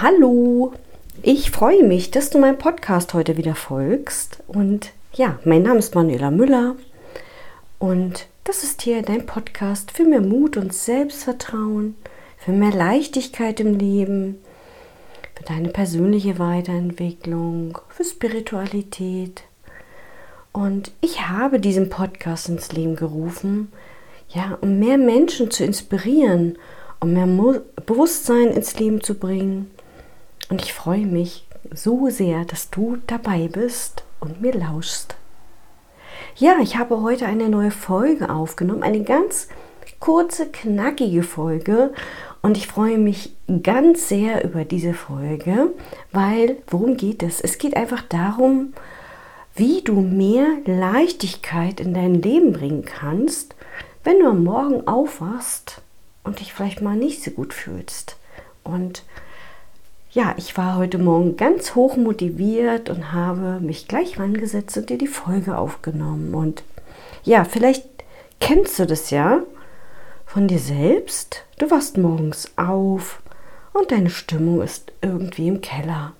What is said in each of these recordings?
Hallo. Ich freue mich, dass du meinem Podcast heute wieder folgst. Und ja, mein Name ist Manuela Müller. Und das ist hier dein Podcast für mehr Mut und Selbstvertrauen, für mehr Leichtigkeit im Leben, für deine persönliche Weiterentwicklung, für Spiritualität. Und ich habe diesen Podcast ins Leben gerufen, ja, um mehr Menschen zu inspirieren, um mehr Bewusstsein ins Leben zu bringen. Und ich freue mich so sehr, dass du dabei bist und mir lauschst. Ja, ich habe heute eine neue Folge aufgenommen, eine ganz kurze, knackige Folge. Und ich freue mich ganz sehr über diese Folge, weil worum geht es? Es geht einfach darum, wie du mehr Leichtigkeit in dein Leben bringen kannst, wenn du am Morgen aufwachst und dich vielleicht mal nicht so gut fühlst. Und ja, ich war heute Morgen ganz hoch motiviert und habe mich gleich rangesetzt und dir die Folge aufgenommen. Und ja, vielleicht kennst du das ja von dir selbst. Du wachst morgens auf und deine Stimmung ist irgendwie im Keller.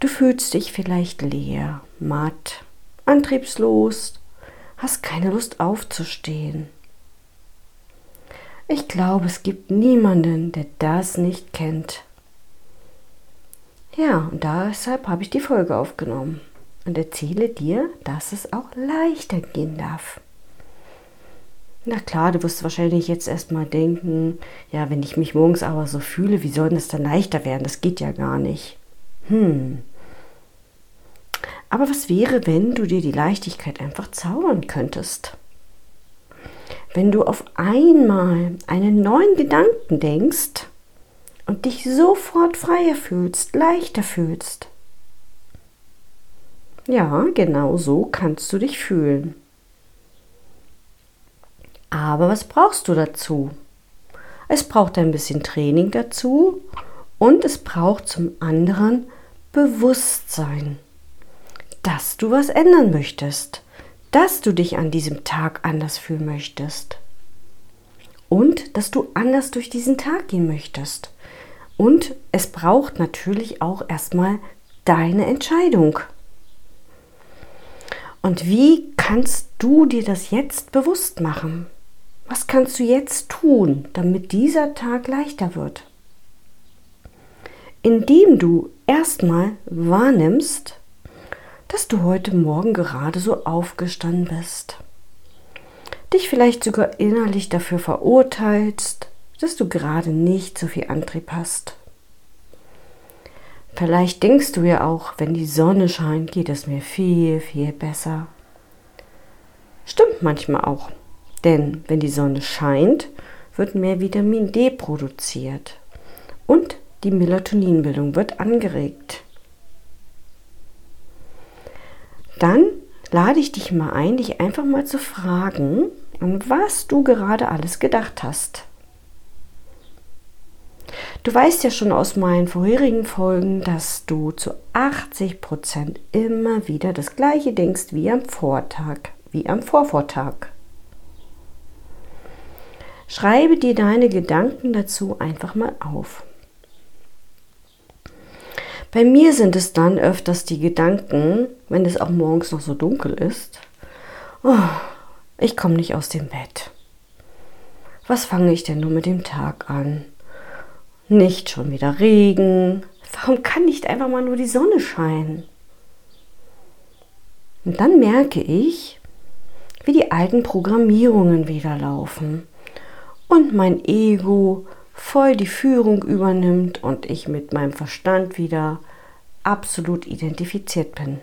Du fühlst dich vielleicht leer, matt, antriebslos, hast keine Lust aufzustehen. Ich glaube, es gibt niemanden, der das nicht kennt. Ja, und deshalb habe ich die Folge aufgenommen und erzähle dir, dass es auch leichter gehen darf. Na klar, du wirst wahrscheinlich jetzt erstmal denken, ja, wenn ich mich morgens aber so fühle, wie soll es dann leichter werden? Das geht ja gar nicht. Hm. Aber was wäre, wenn du dir die Leichtigkeit einfach zaubern könntest? Wenn du auf einmal einen neuen Gedanken denkst, und dich sofort freier fühlst, leichter fühlst. Ja, genau so kannst du dich fühlen. Aber was brauchst du dazu? Es braucht ein bisschen Training dazu und es braucht zum anderen Bewusstsein, dass du was ändern möchtest, dass du dich an diesem Tag anders fühlen möchtest und dass du anders durch diesen Tag gehen möchtest. Und es braucht natürlich auch erstmal deine Entscheidung. Und wie kannst du dir das jetzt bewusst machen? Was kannst du jetzt tun, damit dieser Tag leichter wird? Indem du erstmal wahrnimmst, dass du heute Morgen gerade so aufgestanden bist. Dich vielleicht sogar innerlich dafür verurteilst, dass du gerade nicht so viel Antrieb hast. Vielleicht denkst du ja auch, wenn die Sonne scheint, geht es mir viel, viel besser. Stimmt manchmal auch, denn wenn die Sonne scheint, wird mehr Vitamin D produziert und die Melatoninbildung wird angeregt. Dann lade ich dich mal ein, dich einfach mal zu fragen, an was du gerade alles gedacht hast. Du weißt ja schon aus meinen vorherigen Folgen, dass du zu 80 Prozent immer wieder das gleiche denkst wie am Vortag, wie am Vorvortag. Schreibe dir deine Gedanken dazu einfach mal auf. Bei mir sind es dann öfters die Gedanken, wenn es auch morgens noch so dunkel ist. Oh, ich komme nicht aus dem Bett. Was fange ich denn nur mit dem Tag an? Nicht schon wieder Regen. Warum kann nicht einfach mal nur die Sonne scheinen? Und dann merke ich, wie die alten Programmierungen wieder laufen und mein Ego voll die Führung übernimmt und ich mit meinem Verstand wieder absolut identifiziert bin.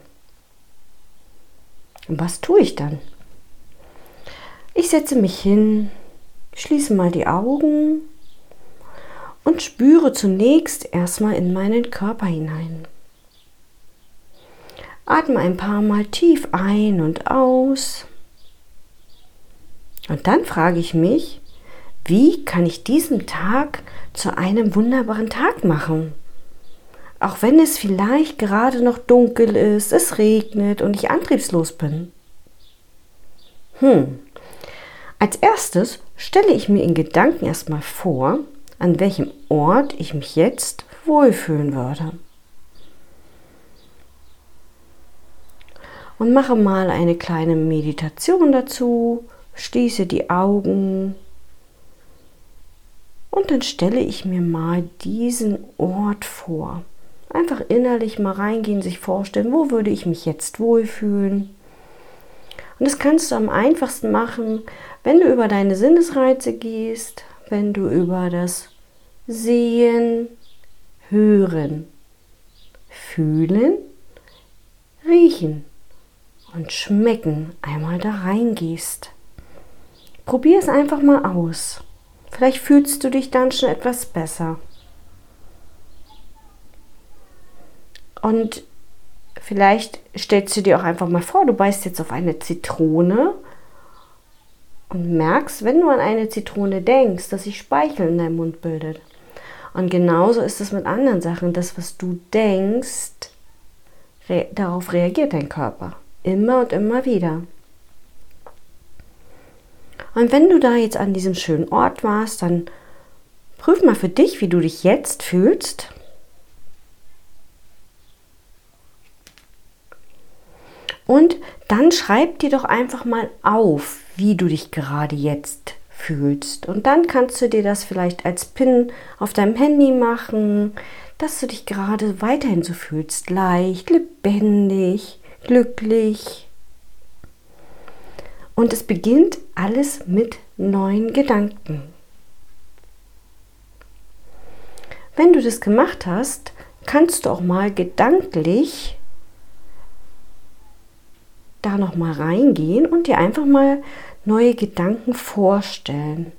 Und was tue ich dann? Ich setze mich hin, schließe mal die Augen und spüre zunächst erstmal in meinen Körper hinein. Atme ein paar Mal tief ein und aus. Und dann frage ich mich, wie kann ich diesen Tag zu einem wunderbaren Tag machen? Auch wenn es vielleicht gerade noch dunkel ist, es regnet und ich antriebslos bin. Hm. Als erstes stelle ich mir in Gedanken erstmal vor, an welchem Ort ich mich jetzt wohlfühlen würde. Und mache mal eine kleine Meditation dazu, schließe die Augen und dann stelle ich mir mal diesen Ort vor. Einfach innerlich mal reingehen, sich vorstellen, wo würde ich mich jetzt wohlfühlen. Und das kannst du am einfachsten machen, wenn du über deine Sinnesreize gehst, wenn du über das Sehen, Hören, Fühlen, Riechen und Schmecken einmal da reingehst. Probier es einfach mal aus. Vielleicht fühlst du dich dann schon etwas besser. Und vielleicht stellst du dir auch einfach mal vor, du beißt jetzt auf eine Zitrone und merkst, wenn du an eine Zitrone denkst, dass sich Speichel in deinem Mund bildet. Und genauso ist es mit anderen Sachen. Das, was du denkst, re darauf reagiert dein Körper. Immer und immer wieder. Und wenn du da jetzt an diesem schönen Ort warst, dann prüf mal für dich, wie du dich jetzt fühlst. Und dann schreib dir doch einfach mal auf, wie du dich gerade jetzt fühlst. Und dann kannst du dir das vielleicht als Pin auf deinem Handy machen, dass du dich gerade weiterhin so fühlst. Leicht, lebendig, glücklich. Und es beginnt alles mit neuen Gedanken. Wenn du das gemacht hast, kannst du auch mal gedanklich da noch mal reingehen und dir einfach mal neue Gedanken vorstellen.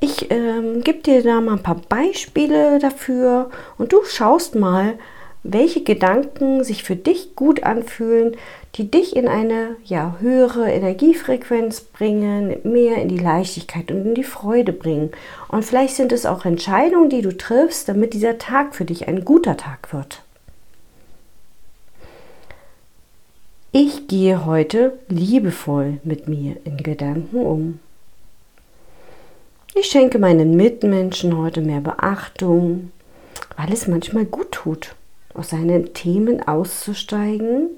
Ich ähm, gebe dir da mal ein paar Beispiele dafür und du schaust mal, welche Gedanken sich für dich gut anfühlen, die dich in eine ja, höhere Energiefrequenz bringen, mehr in die Leichtigkeit und in die Freude bringen. Und vielleicht sind es auch Entscheidungen, die du triffst, damit dieser Tag für dich ein guter Tag wird. Ich gehe heute liebevoll mit mir in Gedanken um. Ich schenke meinen Mitmenschen heute mehr Beachtung, weil es manchmal gut tut, aus seinen Themen auszusteigen.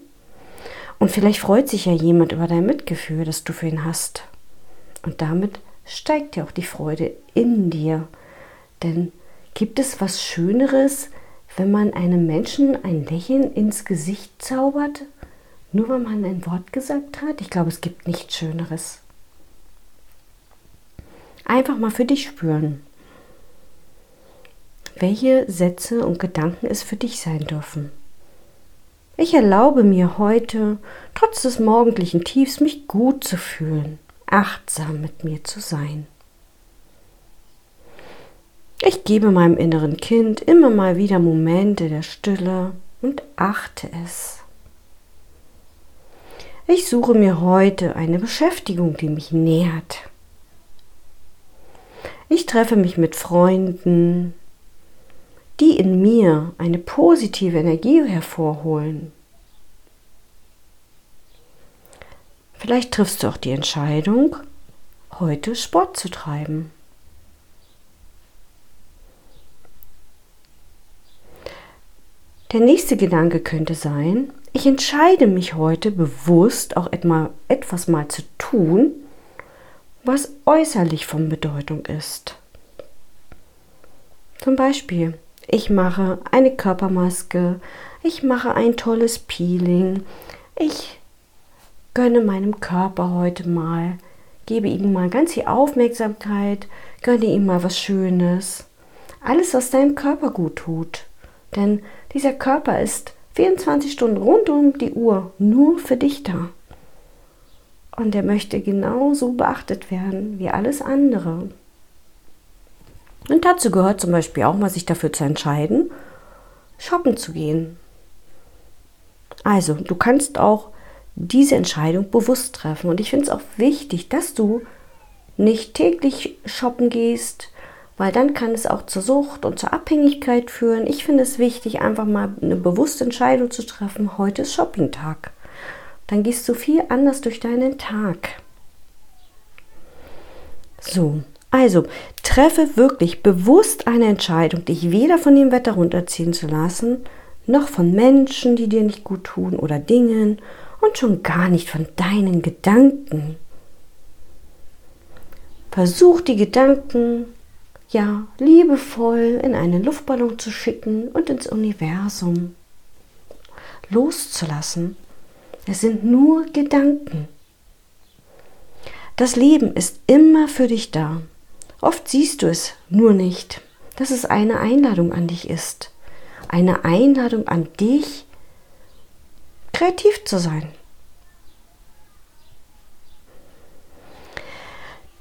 Und vielleicht freut sich ja jemand über dein Mitgefühl, das du für ihn hast. Und damit steigt ja auch die Freude in dir. Denn gibt es was Schöneres, wenn man einem Menschen ein Lächeln ins Gesicht zaubert nur weil man ein Wort gesagt hat? Ich glaube, es gibt nichts Schöneres. Einfach mal für dich spüren, welche Sätze und Gedanken es für dich sein dürfen. Ich erlaube mir heute, trotz des morgendlichen Tiefs, mich gut zu fühlen, achtsam mit mir zu sein. Ich gebe meinem inneren Kind immer mal wieder Momente der Stille und achte es. Ich suche mir heute eine Beschäftigung, die mich nährt. Ich treffe mich mit Freunden, die in mir eine positive Energie hervorholen. Vielleicht triffst du auch die Entscheidung, heute Sport zu treiben. Der nächste Gedanke könnte sein, ich entscheide mich heute bewusst auch etwas mal zu tun, was äußerlich von Bedeutung ist. Zum Beispiel, ich mache eine Körpermaske, ich mache ein tolles Peeling, ich gönne meinem Körper heute mal, gebe ihm mal ganz viel Aufmerksamkeit, gönne ihm mal was Schönes. Alles, was deinem Körper gut tut. Denn dieser Körper ist 24 Stunden rund um die Uhr nur für dich da. Und er möchte genauso beachtet werden wie alles andere. Und dazu gehört zum Beispiel auch mal sich dafür zu entscheiden, shoppen zu gehen. Also, du kannst auch diese Entscheidung bewusst treffen. Und ich finde es auch wichtig, dass du nicht täglich shoppen gehst, weil dann kann es auch zur Sucht und zur Abhängigkeit führen. Ich finde es wichtig, einfach mal eine bewusste Entscheidung zu treffen. Heute ist Shoppingtag. Dann gehst du viel anders durch deinen Tag. So, also treffe wirklich bewusst eine Entscheidung, dich weder von dem Wetter runterziehen zu lassen, noch von Menschen, die dir nicht gut tun oder Dingen und schon gar nicht von deinen Gedanken. Versuch die Gedanken ja liebevoll in einen Luftballon zu schicken und ins Universum loszulassen. Es sind nur Gedanken. Das Leben ist immer für dich da. Oft siehst du es nur nicht, dass es eine Einladung an dich ist. Eine Einladung an dich, kreativ zu sein.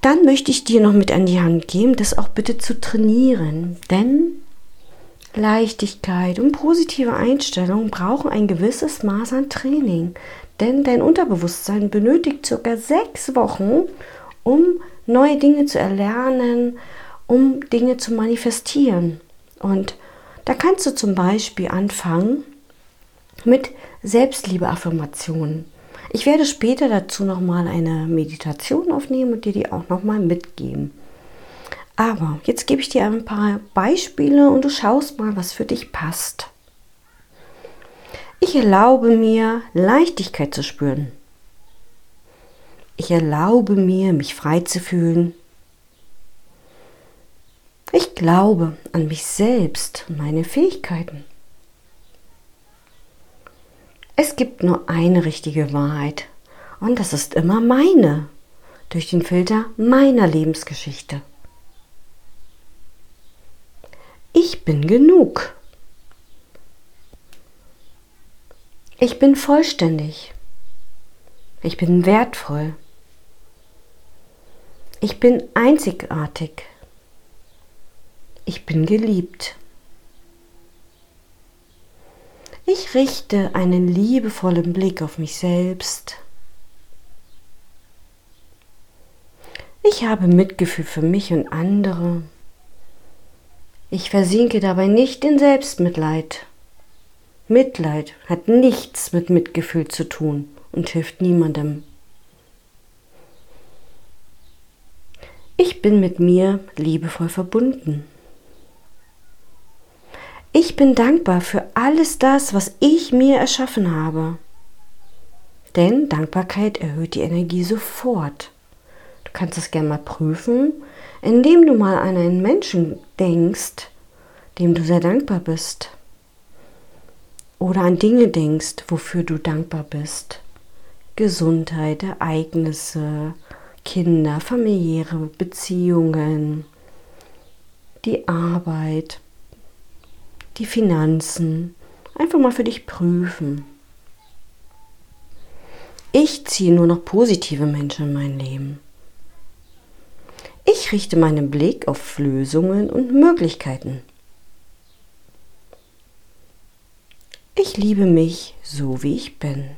Dann möchte ich dir noch mit an die Hand geben, das auch bitte zu trainieren. Denn Leichtigkeit und positive Einstellung brauchen ein gewisses Maß an Training. Denn dein Unterbewusstsein benötigt circa sechs Wochen, um neue Dinge zu erlernen, um Dinge zu manifestieren. Und da kannst du zum Beispiel anfangen mit Selbstliebe-Affirmationen. Ich werde später dazu nochmal eine Meditation aufnehmen und dir die auch nochmal mitgeben. Aber jetzt gebe ich dir ein paar Beispiele und du schaust mal, was für dich passt. Ich erlaube mir, Leichtigkeit zu spüren. Ich erlaube mir, mich frei zu fühlen. Ich glaube an mich selbst und meine Fähigkeiten. Es gibt nur eine richtige Wahrheit und das ist immer meine, durch den Filter meiner Lebensgeschichte. Ich bin genug. Ich bin vollständig. Ich bin wertvoll. Ich bin einzigartig. Ich bin geliebt. Ich richte einen liebevollen Blick auf mich selbst. Ich habe Mitgefühl für mich und andere. Ich versinke dabei nicht in Selbstmitleid. Mitleid hat nichts mit Mitgefühl zu tun und hilft niemandem. Ich bin mit mir liebevoll verbunden. Ich bin dankbar für alles das, was ich mir erschaffen habe. Denn Dankbarkeit erhöht die Energie sofort. Du kannst es gerne mal prüfen, indem du mal an einen Menschen denkst, dem du sehr dankbar bist. Oder an Dinge denkst, wofür du dankbar bist. Gesundheit, Ereignisse, Kinder, familiäre Beziehungen, die Arbeit, die Finanzen einfach mal für dich prüfen. Ich ziehe nur noch positive Menschen in mein Leben. Ich richte meinen Blick auf Lösungen und Möglichkeiten. Ich liebe mich so, wie ich bin.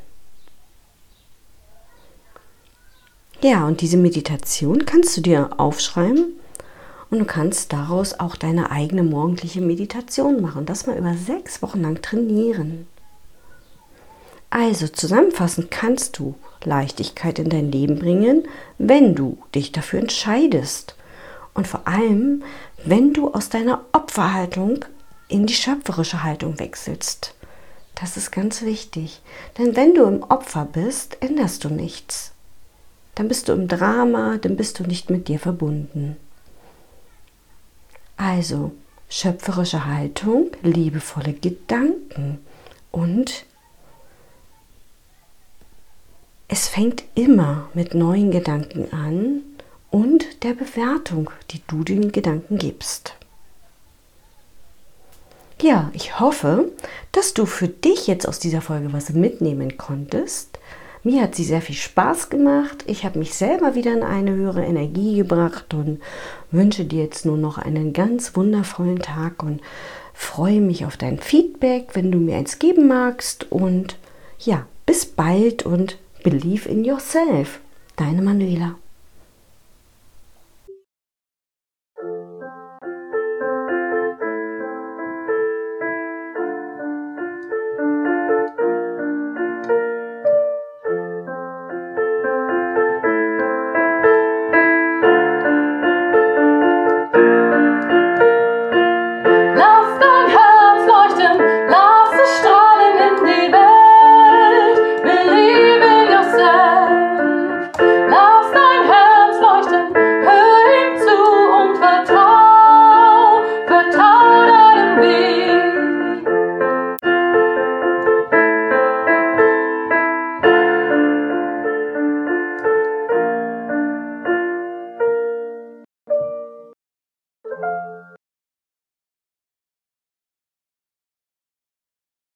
Ja, und diese Meditation kannst du dir aufschreiben und du kannst daraus auch deine eigene morgendliche Meditation machen. Das mal über sechs Wochen lang trainieren. Also zusammenfassend kannst du Leichtigkeit in dein Leben bringen, wenn du dich dafür entscheidest. Und vor allem, wenn du aus deiner Opferhaltung in die schöpferische Haltung wechselst. Das ist ganz wichtig. Denn wenn du im Opfer bist, änderst du nichts. Dann bist du im Drama, dann bist du nicht mit dir verbunden. Also schöpferische Haltung, liebevolle Gedanken und es fängt immer mit neuen Gedanken an und der Bewertung, die du den Gedanken gibst. Ja, ich hoffe, dass du für dich jetzt aus dieser Folge was mitnehmen konntest. Mir hat sie sehr viel Spaß gemacht. Ich habe mich selber wieder in eine höhere Energie gebracht und wünsche dir jetzt nur noch einen ganz wundervollen Tag und freue mich auf dein Feedback, wenn du mir eins geben magst. Und ja, bis bald und believe in yourself. Deine Manuela.